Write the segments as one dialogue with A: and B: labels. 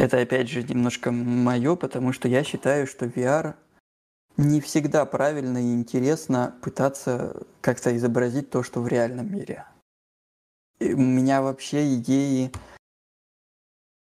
A: Это опять же немножко мое, потому что я считаю, что VR не всегда правильно и интересно пытаться как-то изобразить то, что в реальном мире. И у меня вообще идеи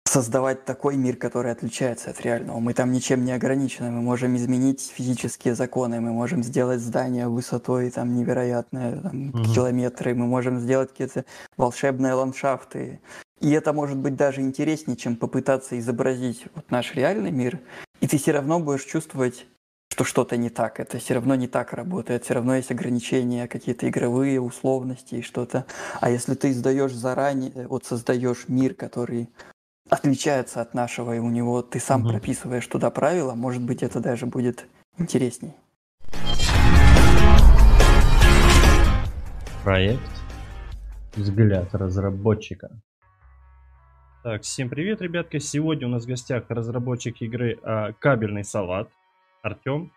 A: создавать такой мир, который отличается от реального. Мы там ничем не ограничены, мы можем изменить физические законы, мы можем сделать здание высотой там невероятные там, угу. километры, мы можем сделать какие-то волшебные ландшафты. И это может быть даже интереснее, чем попытаться изобразить вот наш реальный мир, и ты все равно будешь чувствовать что что-то не так. Это все равно не так работает. Все равно есть ограничения, какие-то игровые условности и что-то. А если ты издаешь заранее, вот создаешь мир, который отличается от нашего, и у него ты сам угу. прописываешь туда правила, может быть, это даже будет интересней.
B: Проект «Взгляд разработчика». Так, всем привет, ребятки. Сегодня у нас в гостях разработчик игры а, «Кабельный салат». Артем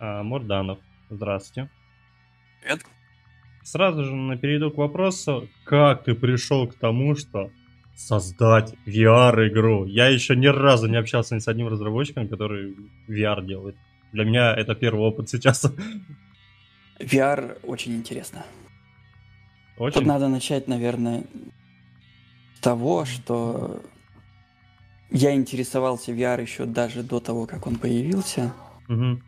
B: а, Морданов. Здравствуйте.
A: Привет.
B: Сразу же на перейду к вопросу, как ты пришел к тому, что создать VR-игру? Я еще ни разу не общался ни с одним разработчиком, который VR делает. Для меня это первый опыт сейчас.
A: VR очень интересно. Очень? Тут надо начать, наверное, того, что я интересовался VR еще даже до того, как он появился. Угу.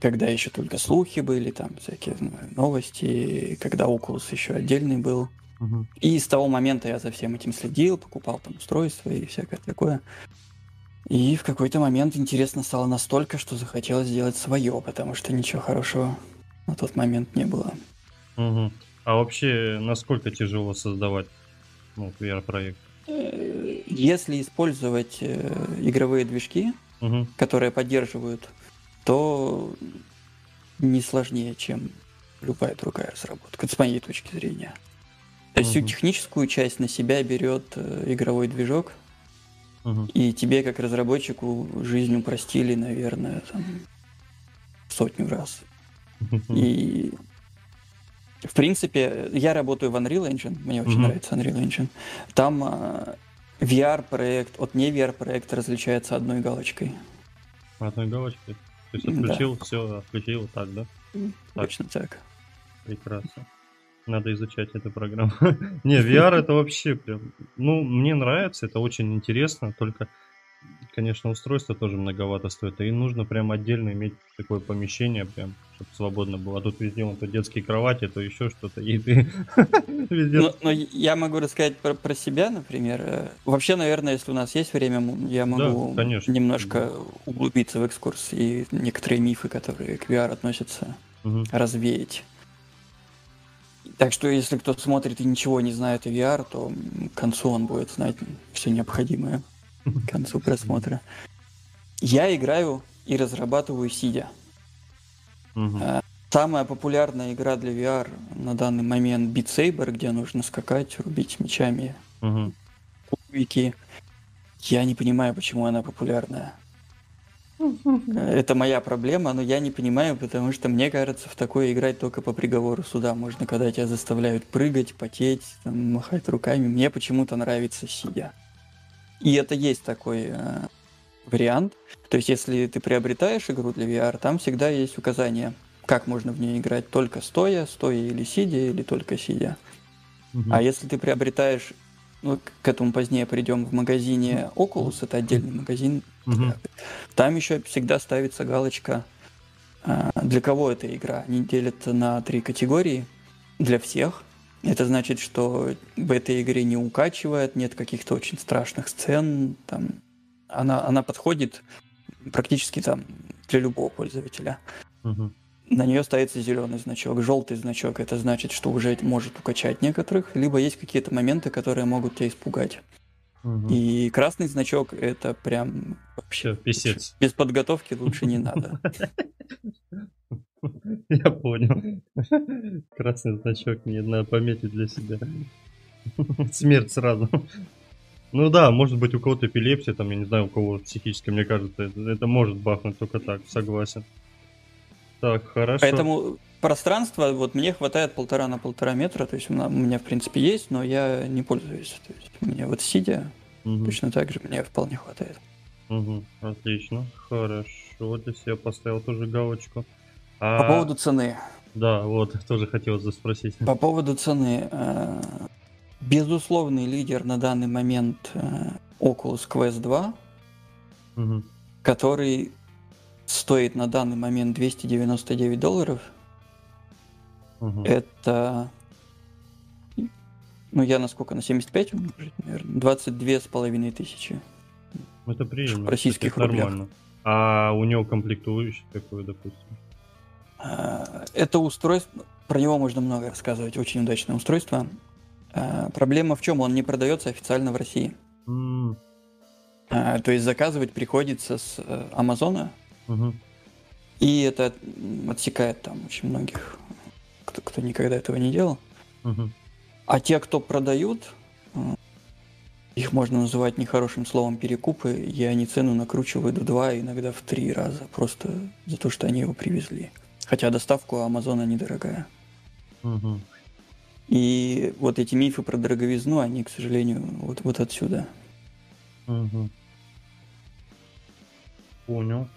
A: Когда еще только слухи были, там всякие новости, когда Oculus еще отдельный был. Угу. И с того момента я за всем этим следил, покупал там устройства и всякое такое. И в какой-то момент интересно стало настолько, что захотелось сделать свое, потому что ничего хорошего на тот момент не было.
B: Угу. А вообще, насколько тяжело создавать ну, VR-проект?
A: Если использовать э, игровые движки, угу. которые поддерживают, то не сложнее, чем любая другая разработка, с моей точки зрения. То есть угу. всю техническую часть на себя берет э, игровой движок, угу. и тебе как разработчику жизнь упростили, наверное, там, сотню раз. И в принципе, я работаю в Unreal Engine, мне очень mm-hmm. нравится Unreal Engine. Там э, VR-проект от не VR-проекта различается одной галочкой.
B: Одной галочкой? То есть отключил, да. все, отключил, так, да?
A: Точно так. так.
B: Прекрасно. Надо изучать эту программу. не, VR это вообще прям... Ну, мне нравится, это очень интересно, только конечно, устройство тоже многовато стоит. И нужно прям отдельно иметь такое помещение, прям, чтобы свободно было. А тут везде вон то детские кровати, то еще что-то. И ты
A: везде... Но, но я могу рассказать про, про себя, например. Э, вообще, наверное, если у нас есть время, я могу да, конечно. немножко да. углубиться в экскурс и некоторые мифы, которые к VR относятся, угу. развеять. Так что, если кто смотрит и ничего не знает о VR, то к концу он будет знать все необходимое к концу просмотра. Я играю и разрабатываю сидя. Угу. Самая популярная игра для VR на данный момент Beat Saber, где нужно скакать, рубить мечами угу. кубики. Я не понимаю, почему она популярная. Это моя проблема, но я не понимаю, потому что мне кажется, в такое играть только по приговору суда можно, когда тебя заставляют прыгать, потеть, там, махать руками. Мне почему-то нравится сидя. И это есть такой э, вариант. То есть, если ты приобретаешь игру для VR, там всегда есть указание, как можно в нее играть только стоя, стоя или сидя, или только сидя. Угу. А если ты приобретаешь, ну, к этому позднее придем в магазине Oculus, это отдельный магазин, угу. там еще всегда ставится галочка, э, для кого эта игра. Они делят на три категории. Для всех – это значит, что в этой игре не укачивает, нет каких-то очень страшных сцен. Там, она, она подходит практически там для любого пользователя. Угу. На нее ставится зеленый значок. Желтый значок это значит, что уже может укачать некоторых, либо есть какие-то моменты, которые могут тебя испугать. Угу. И красный значок это прям вообще
B: писец.
A: Без подготовки лучше не надо.
B: Я понял. Красный значок мне надо пометить для себя. Смерть сразу. Ну да, может быть у кого-то эпилепсия, там, я не знаю, у кого психически, мне кажется, это, это может бахнуть только так, согласен. Так, хорошо.
A: Поэтому пространство, вот мне хватает полтора на полтора метра, то есть у меня, в принципе, есть, но я не пользуюсь. То есть у меня вот сидя, Угу. Точно так же мне вполне хватает.
B: Угу. Отлично, хорошо, для себя поставил тоже галочку.
A: А... По поводу цены.
B: Да, вот, тоже хотел спросить.
A: По поводу цены. Э, безусловный лидер на данный момент э, Oculus Quest 2, угу. который стоит на данный момент 299 долларов. Угу. Это, ну я насколько, на 75 умножить, наверное, 22 с половиной тысячи.
B: Это приемлемо.
A: Российских это рублях. нормально.
B: А у него комплектующий какой, допустим?
A: А, это устройство, про него можно много рассказывать, очень удачное устройство. А, проблема в чем? Он не продается официально в России. Mm. То есть заказывать приходится с э, Амазона, Угу. И это отсекает там очень многих, кто, кто никогда этого не делал. Угу. А те, кто продают, э, их можно называть нехорошим словом перекупы, и они цену накручивают в два, иногда в три раза, просто за то, что они его привезли. Хотя доставка у Амазона недорогая. Угу. И вот эти мифы про дороговизну, они, к сожалению, вот, вот отсюда.
B: Угу. Понял.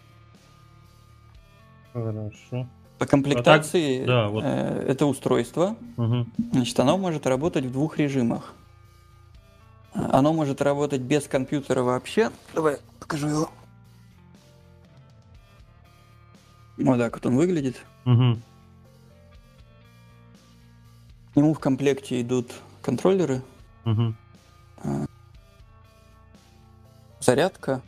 B: Хорошо.
A: По комплектации а так, да, вот. э, это устройство. Угу. Значит, оно может работать в двух режимах. Оно может работать без компьютера вообще. Давай покажу его. Вот так вот он выглядит. Угу. К нему в комплекте идут контроллеры. Угу. Зарядка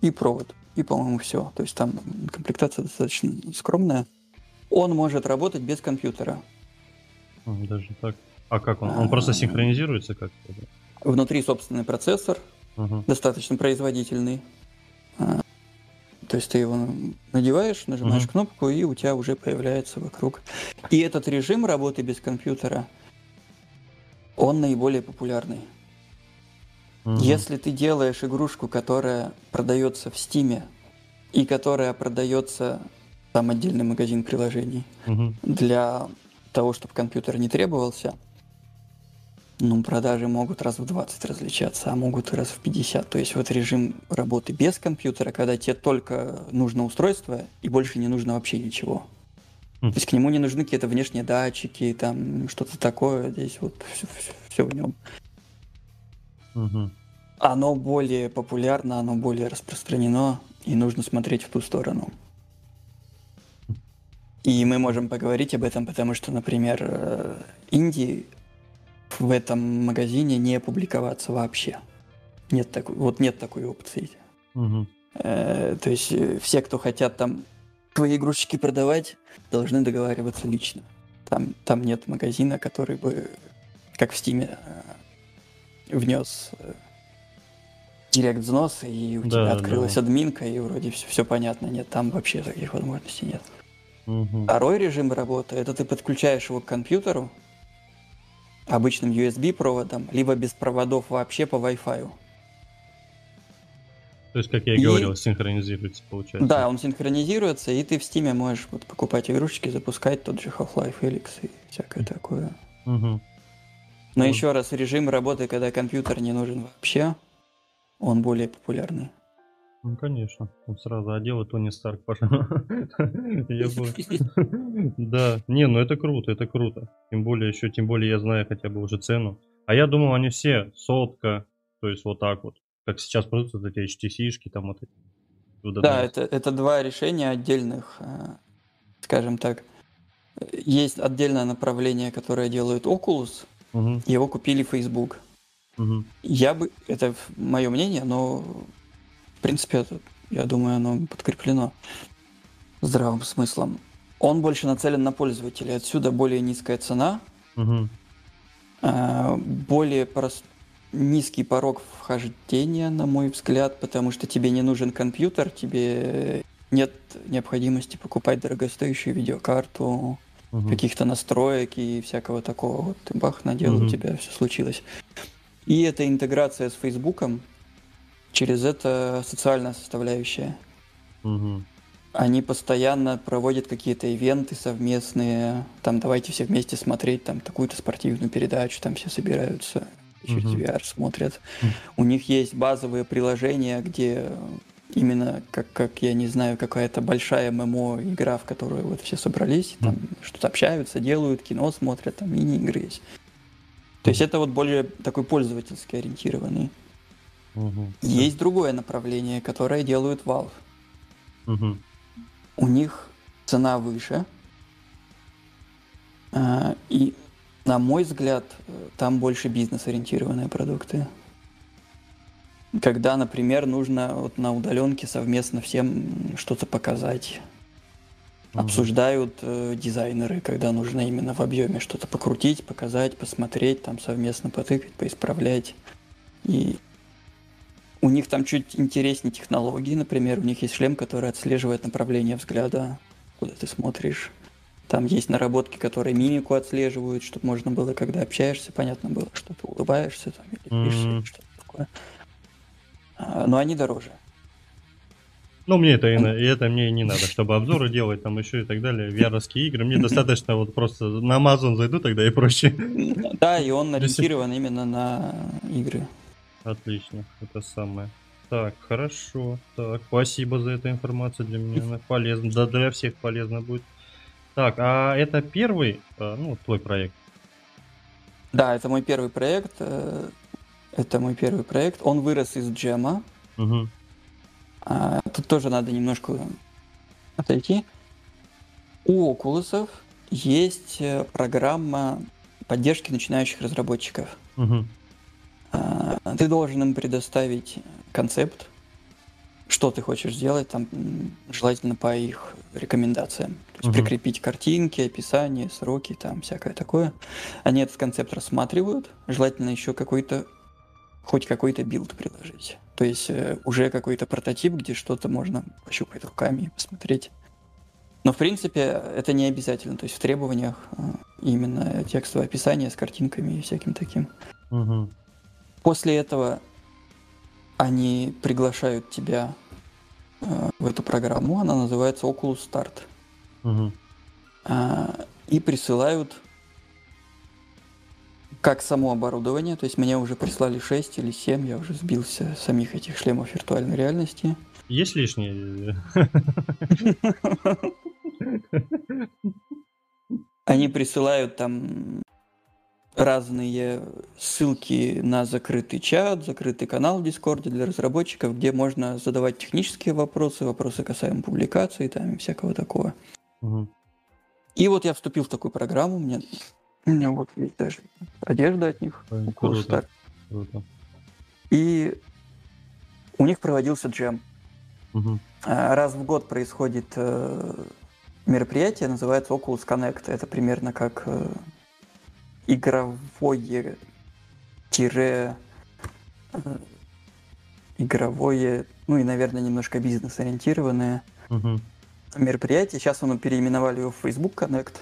A: и провод и, по-моему, все. То есть там комплектация достаточно скромная. Он может работать без компьютера.
B: Даже так. А как он? Он а, просто синхронизируется как-то?
A: Внутри собственный процессор, угу. достаточно производительный. То есть ты его надеваешь, нажимаешь угу. кнопку, и у тебя уже появляется вокруг. И этот режим работы без компьютера, он наиболее популярный. Угу. Если ты делаешь игрушку, которая продается в Стиме и которая продается там отдельный магазин приложений угу. для того, чтобы компьютер не требовался, ну, продажи могут раз в 20 различаться, а могут и раз в 50. То есть вот режим работы без компьютера, когда тебе только нужно устройство и больше не нужно вообще ничего. Mm. То есть к нему не нужны какие-то внешние датчики, там что-то такое. Здесь вот все, все, все в нем. Угу. Оно более популярно, оно более распространено, и нужно смотреть в ту сторону. И мы можем поговорить об этом, потому что, например, э, Индии в этом магазине не публиковаться вообще. Нет такой, вот нет такой опции. Угу. Э, то есть э, все, кто хотят там твои игрушечки продавать, должны договариваться лично. Там, там нет магазина, который бы, как в Стиме, э, внес э, директ взноса, и у да, тебя открылась да. админка, и вроде все, все понятно. Нет, там вообще таких возможностей нет. Угу. Второй режим работы это ты подключаешь его к компьютеру обычным USB проводом, либо без проводов вообще по Wi-Fi.
B: То есть, как я и говорил, синхронизируется, получается.
A: Да, он синхронизируется, и ты в Steam можешь вот покупать игрушечки, запускать тот же Half-Life Helix и всякое такое. Угу. Но вот. еще раз, режим работы, когда компьютер не нужен вообще, он более популярный.
B: Ну, конечно. Он сразу одел и Тони Старк пошел. Да. Не, ну это круто, это круто. Тем более еще, тем более я знаю хотя бы уже цену. А я думал, они все сотка, то есть вот так вот. Как сейчас продаются вот эти HTC-шки, там вот эти.
A: Да, это, это два решения отдельных, э, скажем так. Есть отдельное направление, которое делает Oculus. Его купили Facebook. Угу. Я бы, это мое мнение, но в принципе, это, я думаю, оно подкреплено здравым смыслом. Он больше нацелен на пользователя. Отсюда более низкая цена, угу. более прост... низкий порог вхождения, на мой взгляд, потому что тебе не нужен компьютер, тебе нет необходимости покупать дорогостоящую видеокарту, угу. каких-то настроек и всякого такого. Вот ты бах надел, угу. у тебя все случилось. И эта интеграция с Фейсбуком, через это социальная составляющая. Угу. Они постоянно проводят какие-то ивенты совместные, там давайте все вместе смотреть там такую-то спортивную передачу, там все собираются. через uh-huh. VR смотрят. У них есть базовые приложения, где именно как, как я не знаю, какая-то большая ММО игра, в которую вот все собрались, там mm. что-то общаются, делают, кино смотрят, там мини-игры есть. То есть это вот более такой пользовательски ориентированный. Угу. Есть другое направление, которое делают Valve. Угу. У них цена выше. А, и, на мой взгляд, там больше бизнес-ориентированные продукты. Когда, например, нужно вот на удаленке совместно всем что-то показать. Угу. Обсуждают э, дизайнеры, когда нужно именно в объеме что-то покрутить, показать, посмотреть, там совместно потыкать, поисправлять. И у них там чуть интереснее технологии, например, у них есть шлем, который отслеживает направление взгляда, куда ты смотришь. Там есть наработки, которые мимику отслеживают, чтобы можно было, когда общаешься, понятно было, что ты улыбаешься там, или пишешь, mm-hmm. что-то такое. А, но они дороже.
B: Ну, мне это, и это мне не надо, чтобы обзоры делать, там еще и так далее, vr игры. Мне достаточно вот просто на Amazon зайду тогда и проще.
A: Да, и он ориентирован именно на игры.
B: Отлично, это самое. Так, хорошо. Так, спасибо за эту информацию. Для меня она полезна. Да, для всех полезно будет. Так, а это первый, а, ну, твой проект?
A: Да, это мой первый проект. Э, это мой первый проект. Он вырос из джема. Угу. А, тут тоже надо немножко отойти. У Oculus есть э, программа поддержки начинающих разработчиков. Угу. А, ты должен им предоставить концепт, что ты хочешь сделать, там желательно по их рекомендациям. То есть угу. прикрепить картинки, описание, сроки, там всякое такое. Они этот концепт рассматривают, желательно еще какой-то хоть какой-то build приложить. То есть э, уже какой-то прототип, где что-то можно пощупать руками, посмотреть. Но в принципе это не обязательно. То есть в требованиях э, именно текстовое описание с картинками и всяким таким. Угу. После этого они приглашают тебя э, в эту программу, она называется Oculus Start. Угу. Э, и присылают как само оборудование, то есть мне уже прислали 6 или 7, я уже сбился самих этих шлемов виртуальной реальности.
B: Есть лишние?
A: Они присылают там разные ссылки на закрытый чат, закрытый канал в Дискорде для разработчиков, где можно задавать технические вопросы, вопросы касаемо публикации там и всякого такого. Угу. И вот я вступил в такую программу, мне у меня вот есть даже одежда от них. Ой, круто, круто. И у них проводился джем. Угу. Раз в год происходит э, мероприятие, называется Oculus Connect. Это примерно как э, игровое тире э, игровое, ну и, наверное, немножко бизнес-ориентированное угу. мероприятие. Сейчас оно переименовали его в Facebook Connect.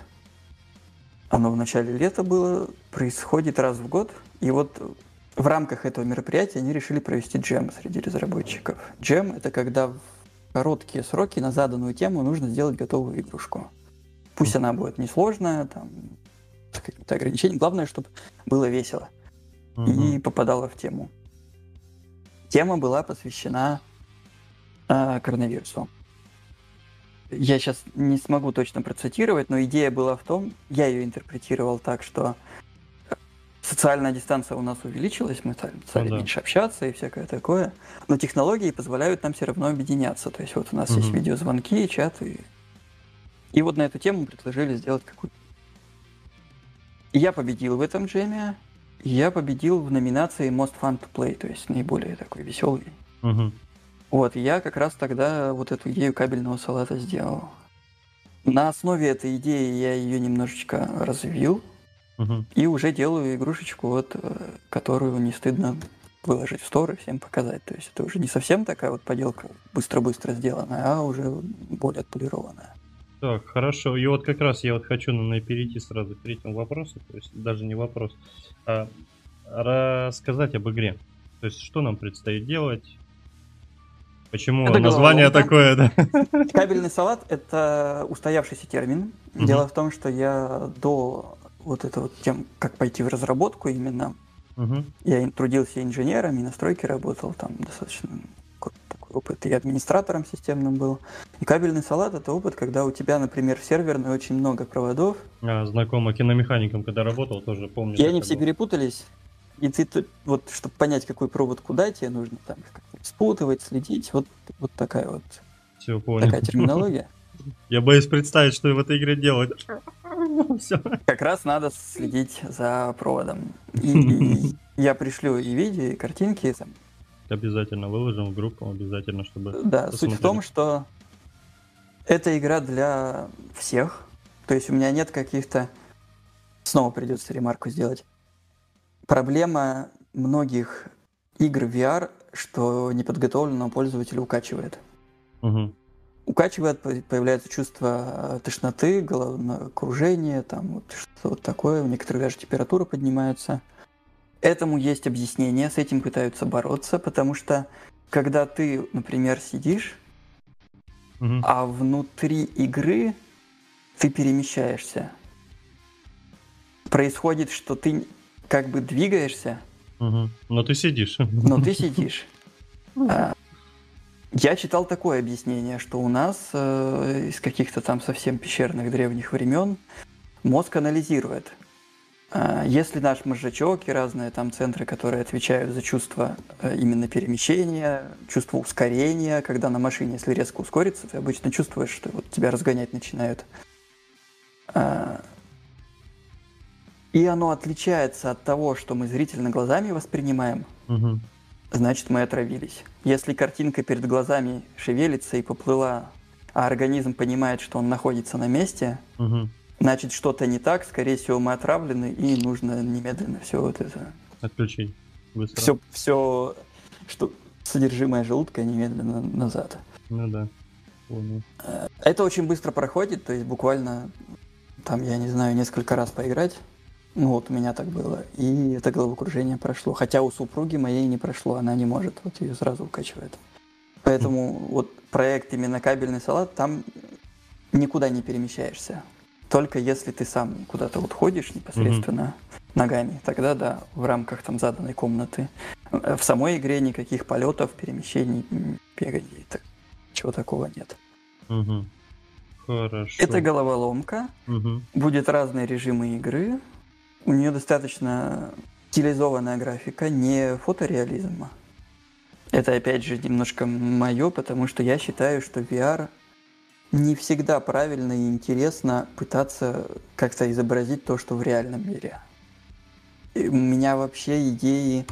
A: Оно в начале лета было, происходит раз в год. И вот в рамках этого мероприятия они решили провести джем среди разработчиков. Джем — это когда в короткие сроки на заданную тему нужно сделать готовую игрушку. Пусть она будет несложная, там, с какими-то ограничениями. Главное, чтобы было весело угу. и попадало в тему. Тема была посвящена э, коронавирусу я сейчас не смогу точно процитировать, но идея была в том, я ее интерпретировал так, что социальная дистанция у нас увеличилась, мы стали, стали ну, да. меньше общаться и всякое такое, но технологии позволяют нам все равно объединяться. То есть вот у нас угу. есть видеозвонки, чаты. И вот на эту тему предложили сделать какую-то... Я победил в этом джеме, я победил в номинации Most Fun to Play, то есть наиболее такой веселый. Угу. Вот, я как раз тогда вот эту идею кабельного салата сделал. На основе этой идеи я ее немножечко развил угу. и уже делаю игрушечку, вот, э, которую не стыдно выложить в стор и всем показать. То есть это уже не совсем такая вот поделка быстро-быстро сделанная, а уже более отполированная.
B: Так, хорошо. И вот как раз я вот хочу, наверное, перейти сразу к третьему вопросу, то есть даже не вопрос, а рассказать об игре. То есть что нам предстоит делать, Почему это название головоломка. такое,
A: да? Кабельный салат – это устоявшийся термин. Дело в том, что я до вот этого тем, как пойти в разработку именно, Угу. Я трудился инженером и на стройке работал, там достаточно опыт. И администратором системным был. И кабельный салат это опыт, когда у тебя, например, в серверной очень много проводов.
B: А, знакомо киномехаником, когда работал, тоже помню.
A: И они все было. перепутались. И ты вот, чтобы понять, какой провод куда тебе нужно там спутывать, следить. Вот, вот такая вот
B: все, понял.
A: такая терминология.
B: Я боюсь представить, что в этой игре делать.
A: Как раз надо следить за проводом. И, я пришлю и видео, и картинки.
B: Обязательно выложим в группу, обязательно, чтобы...
A: Да, посмотрели. суть в том, что это игра для всех. То есть у меня нет каких-то... Снова придется ремарку сделать. Проблема многих игр VR, что неподготовленного пользователя укачивает. Угу укачивает, появляется чувство э, тошноты, головокружения, там вот что-то такое, у некоторых даже температура поднимается. Этому есть объяснение, с этим пытаются бороться, потому что когда ты, например, сидишь, угу. а внутри игры ты перемещаешься, происходит, что ты как бы двигаешься,
B: угу. но ты сидишь.
A: Но ты сидишь. А, я читал такое объяснение, что у нас э, из каких-то там совсем пещерных древних времен мозг анализирует. Э, если наш мозжечок и разные там центры, которые отвечают за чувство э, именно перемещения, чувство ускорения, когда на машине, если резко ускориться, ты обычно чувствуешь, что вот тебя разгонять начинают. Э, и оно отличается от того, что мы зрительно глазами воспринимаем. Угу значит мы отравились. Если картинка перед глазами шевелится и поплыла, а организм понимает, что он находится на месте, угу. Значит что-то не так, скорее всего мы отравлены и нужно немедленно все вот это...
B: Отключить.
A: Быстро. Все, все, что содержимое желудка немедленно назад.
B: Ну да.
A: Понял. Это очень быстро проходит, то есть буквально там, я не знаю, несколько раз поиграть, ну вот у меня так было. И это головокружение прошло. Хотя у супруги моей не прошло, она не может, вот ее сразу укачивает. Поэтому вот проект именно кабельный салат, там никуда не перемещаешься. Только если ты сам куда-то вот ходишь непосредственно mm-hmm. ногами, тогда да, в рамках там заданной комнаты. В самой игре никаких полетов, перемещений, беганий, так, чего такого нет.
B: Угу. Хорошо.
A: Это головоломка. Угу. Будет разные режимы игры. У нее достаточно стилизованная графика, не фотореализма. Это опять же немножко мое, потому что я считаю, что VR не всегда правильно и интересно пытаться как-то изобразить то, что в реальном мире. И у меня вообще идеи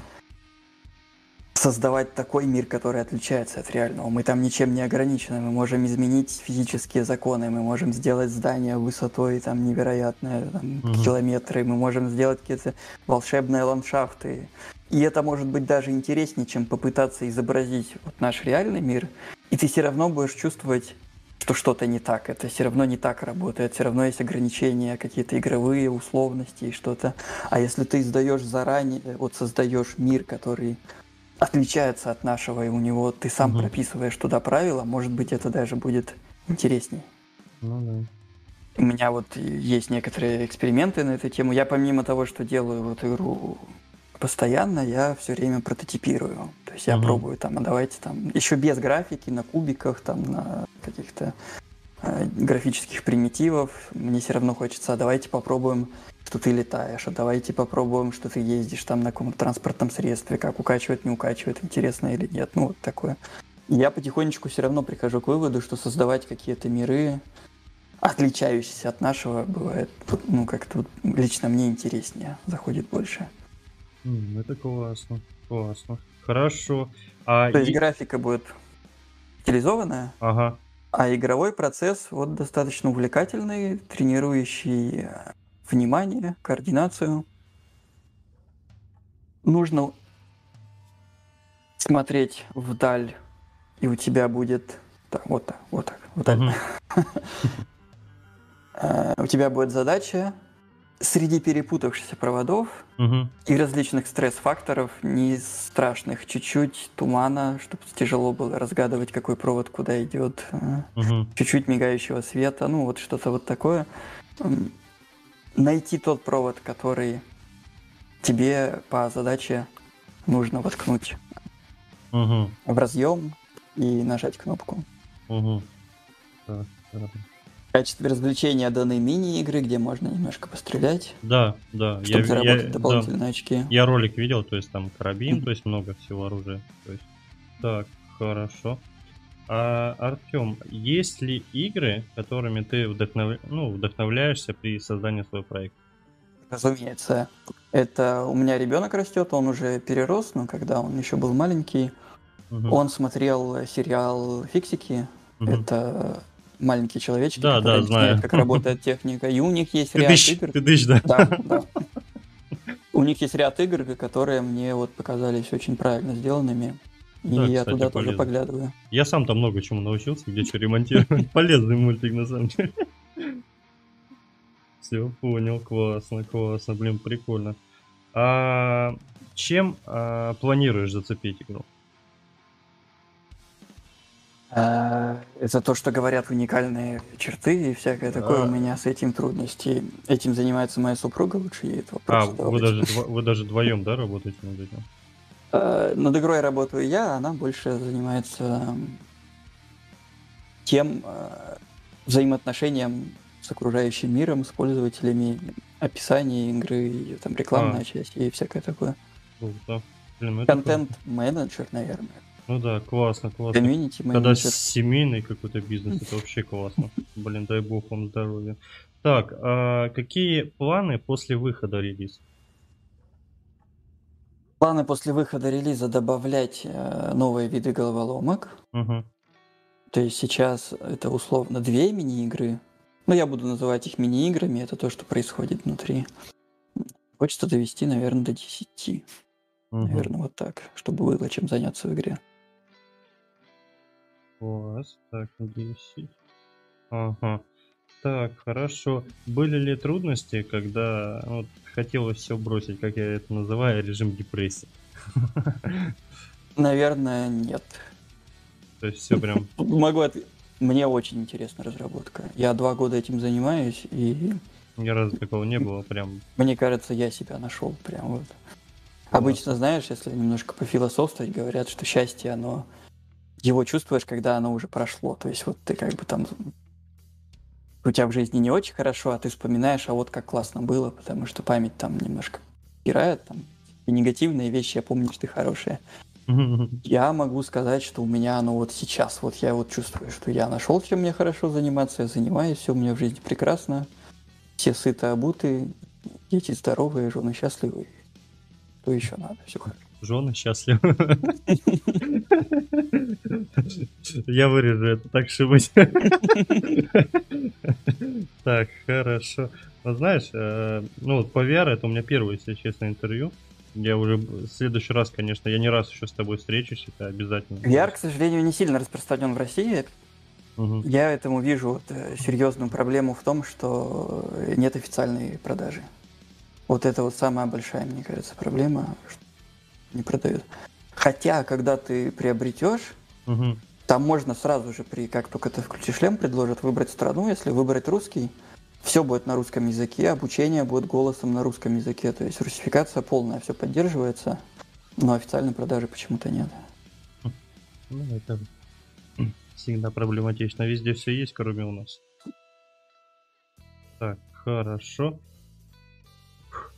A: создавать такой мир, который отличается от реального. Мы там ничем не ограничены, мы можем изменить физические законы, мы можем сделать здание высотой там невероятные там, угу. километры, мы можем сделать какие-то волшебные ландшафты. И это может быть даже интереснее, чем попытаться изобразить вот наш реальный мир, и ты все равно будешь чувствовать что что-то не так. Это все равно не так работает. Все равно есть ограничения, какие-то игровые условности и что-то. А если ты издаешь заранее, вот создаешь мир, который отличается от нашего, и у него ты сам угу. прописываешь туда правила, может быть, это даже будет интересней.
B: Ну да.
A: У меня вот есть некоторые эксперименты на эту тему. Я помимо того, что делаю вот игру постоянно, я все время прототипирую. Есть я угу. пробую там, а давайте там, еще без графики, на кубиках, там, на каких-то э, графических примитивов. Мне все равно хочется, а давайте попробуем что ты летаешь, а давайте попробуем, что ты ездишь там на каком-то транспортном средстве, как укачивает, не укачивает, интересно или нет, ну вот такое. я потихонечку все равно прихожу к выводу, что создавать какие-то миры, отличающиеся от нашего, бывает, ну как-то лично мне интереснее, заходит больше.
B: Это классно, классно. Хорошо. А
A: То есть и... графика будет стилизованная,
B: ага.
A: а игровой процесс вот достаточно увлекательный, тренирующий внимание, координацию. Нужно смотреть вдаль, и у тебя будет так, вот так, вот так, вот так. Э, у тебя будет задача среди перепутавшихся проводов и различных стресс-факторов, не страшных, чуть-чуть тумана, чтобы тяжело было разгадывать, какой провод куда идет, э, чуть-чуть мигающего света, ну вот что-то вот такое найти тот провод, который тебе по задаче нужно воткнуть
B: угу.
A: в разъем и нажать кнопку.
B: Угу.
A: Так, качестве развлечения даны мини-игры, где можно немножко пострелять.
B: Да, да.
A: Чтобы я, заработать я, дополнительные
B: да.
A: очки.
B: Я ролик видел, то есть там карабин, то есть много всего оружия. То есть... Так, хорошо. А, Артем, есть ли игры, которыми ты вдохнов... ну, вдохновляешься при создании своего проекта?
A: Разумеется. Это у меня ребенок растет, он уже перерос, но когда он еще был маленький, угу. он смотрел сериал Фиксики. Угу. Это маленькие человечки,
B: да,
A: которые
B: да, знаю.
A: как работает техника. И у них есть
B: ты
A: ряд игр.
B: Ты дышь, да.
A: Да, да. У них есть ряд игр, которые мне вот показались очень правильно сделанными. И да, я кстати, туда полезно. тоже поглядываю.
B: Я сам там много чему научился, где что ремонтировать. Полезный мультик, на самом деле. Все, понял, классно, классно, блин, прикольно. А чем а, планируешь зацепить игру?
A: А, это то, что говорят уникальные черты и всякое такое. У меня с этим трудности. Этим занимается моя супруга, лучше ей это
B: А, вы даже, вы даже вдвоем, да, работаете над этим?
A: А, над игрой работаю я, она больше занимается тем а, взаимоотношением с окружающим миром, с пользователями, описание игры, там рекламная а. часть и всякое такое.
B: Круто. Ну
A: Контент-менеджер, наверное.
B: Ну да, классно, классно.
A: Комьюнити
B: Когда семейный какой-то бизнес, это вообще классно. Блин, дай бог вам здоровья. Так, а какие планы после выхода релиза?
A: Планы после выхода релиза добавлять э, новые виды головоломок.
B: Угу.
A: То есть сейчас это условно две мини-игры, ну, я буду называть их мини-играми, это то, что происходит внутри. Хочется довести, наверное, до 10. Угу. Наверное, вот так, чтобы было чем заняться в игре.
B: Класс, так, 10. Ага. Так, хорошо. Были ли трудности, когда вот, хотелось все бросить, как я это называю, режим депрессии?
A: Наверное, нет.
B: То есть все прям...
A: Могу ответить. Мне очень интересна разработка. Я два года этим занимаюсь, и...
B: Ни разу такого не было, прям...
A: Мне кажется, я себя нашел прям вот. Обычно, знаешь, если немножко пофилософствовать, говорят, что счастье, оно... Его чувствуешь, когда оно уже прошло. То есть вот ты как бы там... У тебя в жизни не очень хорошо, а ты вспоминаешь, а вот как классно было, потому что память там немножко играет, там и негативные вещи, я помню, что ты хорошие. Я могу сказать, что у меня оно вот сейчас, вот я вот чувствую, что я нашел, чем мне хорошо заниматься, я занимаюсь, все у меня в жизни прекрасно, все сыты, обуты, дети здоровые, жены счастливые. Что еще надо? Все хорошо.
B: Жены счастливы. Я вырежу это, так что быть. Так, хорошо. Ну, знаешь, э, ну вот по VR это у меня первое, если честно, интервью. Я уже в следующий раз, конечно, я не раз еще с тобой встречусь, это обязательно.
A: VR, к сожалению, не сильно распространен в России.
B: Угу.
A: Я этому вижу вот, э, серьезную проблему в том, что нет официальной продажи. Вот это вот самая большая, мне кажется, проблема, не продают. Хотя, когда ты приобретешь,
B: угу.
A: там можно сразу же, при как только ты включишь шлем, предложат выбрать страну, если выбрать русский, все будет на русском языке, обучение будет голосом на русском языке, то есть русификация полная, все поддерживается, но официальной продажи почему-то нет.
B: Ну, это всегда проблематично. Везде все есть, кроме у нас. Так, хорошо.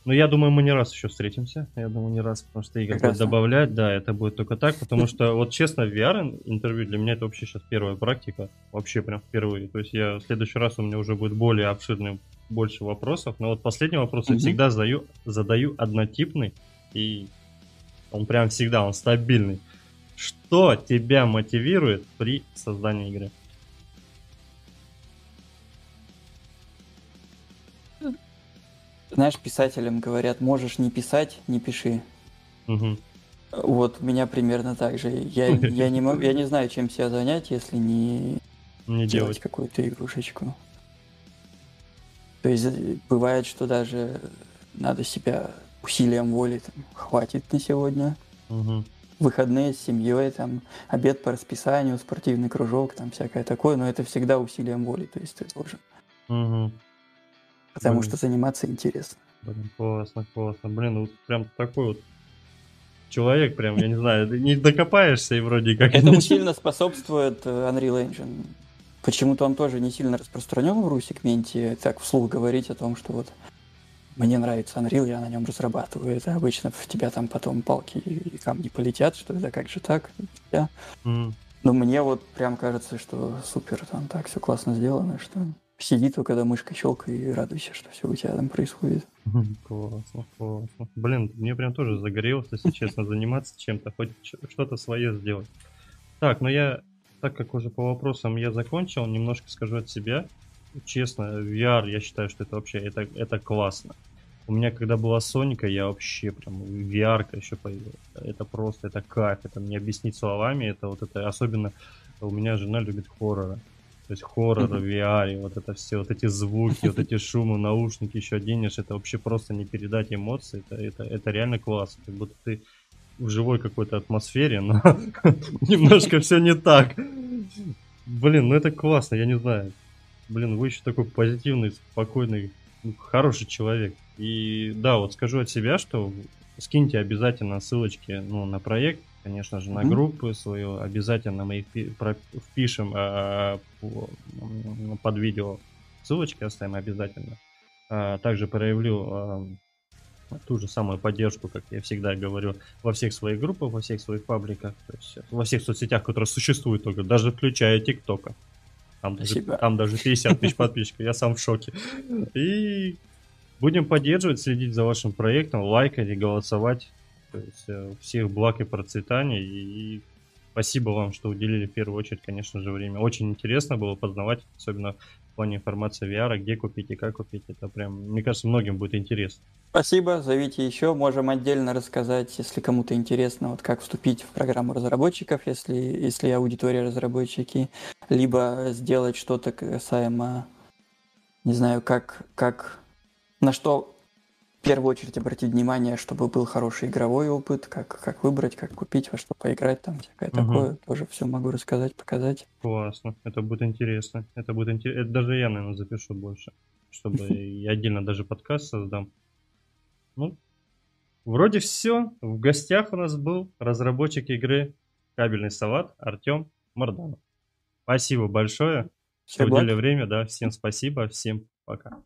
B: Ну, я думаю, мы не раз еще встретимся. Я думаю, не раз, потому что игры будет добавлять. Да, это будет только так, потому что, вот честно, VR интервью для меня это вообще сейчас первая практика. Вообще прям впервые. То есть я в следующий раз у меня уже будет более обширный, больше вопросов. Но вот последний вопрос я всегда задаю, задаю однотипный. И он прям всегда, он стабильный. Что тебя мотивирует при создании игры?
A: Знаешь, писателям говорят, можешь не писать, не пиши.
B: Угу.
A: Вот у меня примерно так же. Я, я, не, могу, я не знаю, чем себя занять, если не,
B: не делать, делать
A: какую-то игрушечку. То есть э, бывает, что даже надо себя усилием воли, там, хватит на сегодня.
B: Угу.
A: Выходные с семьей, там, обед по расписанию, спортивный кружок, там всякое такое, но это всегда усилием воли, то есть ты должен.
B: Угу
A: потому что заниматься интересно.
B: Блин, классно, классно. Блин, ну прям такой вот человек, прям, я не знаю, не докопаешься и вроде как...
A: Этому сильно способствует э, Unreal Engine. Почему-то он тоже не сильно распространен в ру-сегменте, так вслух говорить о том, что вот мне нравится Unreal, я на нем разрабатываю. Это обычно в тебя там потом палки и камни полетят, что это как же так? Я... Mm. Но мне вот прям кажется, что супер, там так все классно сделано, что сиди только, когда мышкой щелкай и радуйся, что все у тебя там происходит.
B: Классно, классно. Блин, мне прям тоже загорелось, если честно, заниматься чем-то, хоть что-то свое сделать. Так, но я, так как уже по вопросам я закончил, немножко скажу от себя. Честно, VR, я считаю, что это вообще, это, это классно. У меня, когда была Соника, я вообще прям VR еще появилась. Это просто, это кайф, это не объяснить словами, это вот это, особенно у меня жена любит хорроры. То есть хоррор, VR, вот это все, вот эти звуки, вот эти шумы, наушники еще оденешь, это вообще просто не передать эмоции, это, это, это реально классно, как будто ты в живой какой-то атмосфере, но немножко все не так. Блин, ну это классно, я не знаю. Блин, вы еще такой позитивный, спокойный, ну, хороший человек. И да, вот скажу от себя, что скиньте обязательно ссылочки ну, на проект, конечно же, на группу свою. Обязательно мы их впишем э, под видео. Ссылочки оставим обязательно. А, также проявлю а, ту же самую поддержку, как я всегда говорю, во всех своих группах, во всех своих пабликах, то есть во всех соцсетях, которые существуют только, даже включая ТикТока. Там даже, там даже 50 тысяч подписчиков, я сам в шоке. И будем поддерживать, следить за вашим проектом, лайкать и голосовать то есть э, всех благ и процветания. И спасибо вам, что уделили в первую очередь, конечно же, время. Очень интересно было познавать, особенно в плане информации VR, где купить и как купить. Это прям, мне кажется, многим будет интересно.
A: Спасибо, зовите еще. Можем отдельно рассказать, если кому-то интересно, вот как вступить в программу разработчиков, если, если аудитория разработчики, либо сделать что-то касаемо, не знаю, как, как на что в первую очередь обратить внимание, чтобы был хороший игровой опыт, как, как выбрать, как купить, во что поиграть, там всякое угу. такое. Тоже все могу рассказать, показать.
B: Классно, это будет интересно. Это будет интересно. Это даже я, наверное, запишу больше, чтобы я отдельно даже подкаст создам. Ну, вроде все. В гостях у нас был разработчик игры «Кабельный салат» Артем Марданов. Спасибо большое, что уделили время, да, всем спасибо, всем пока.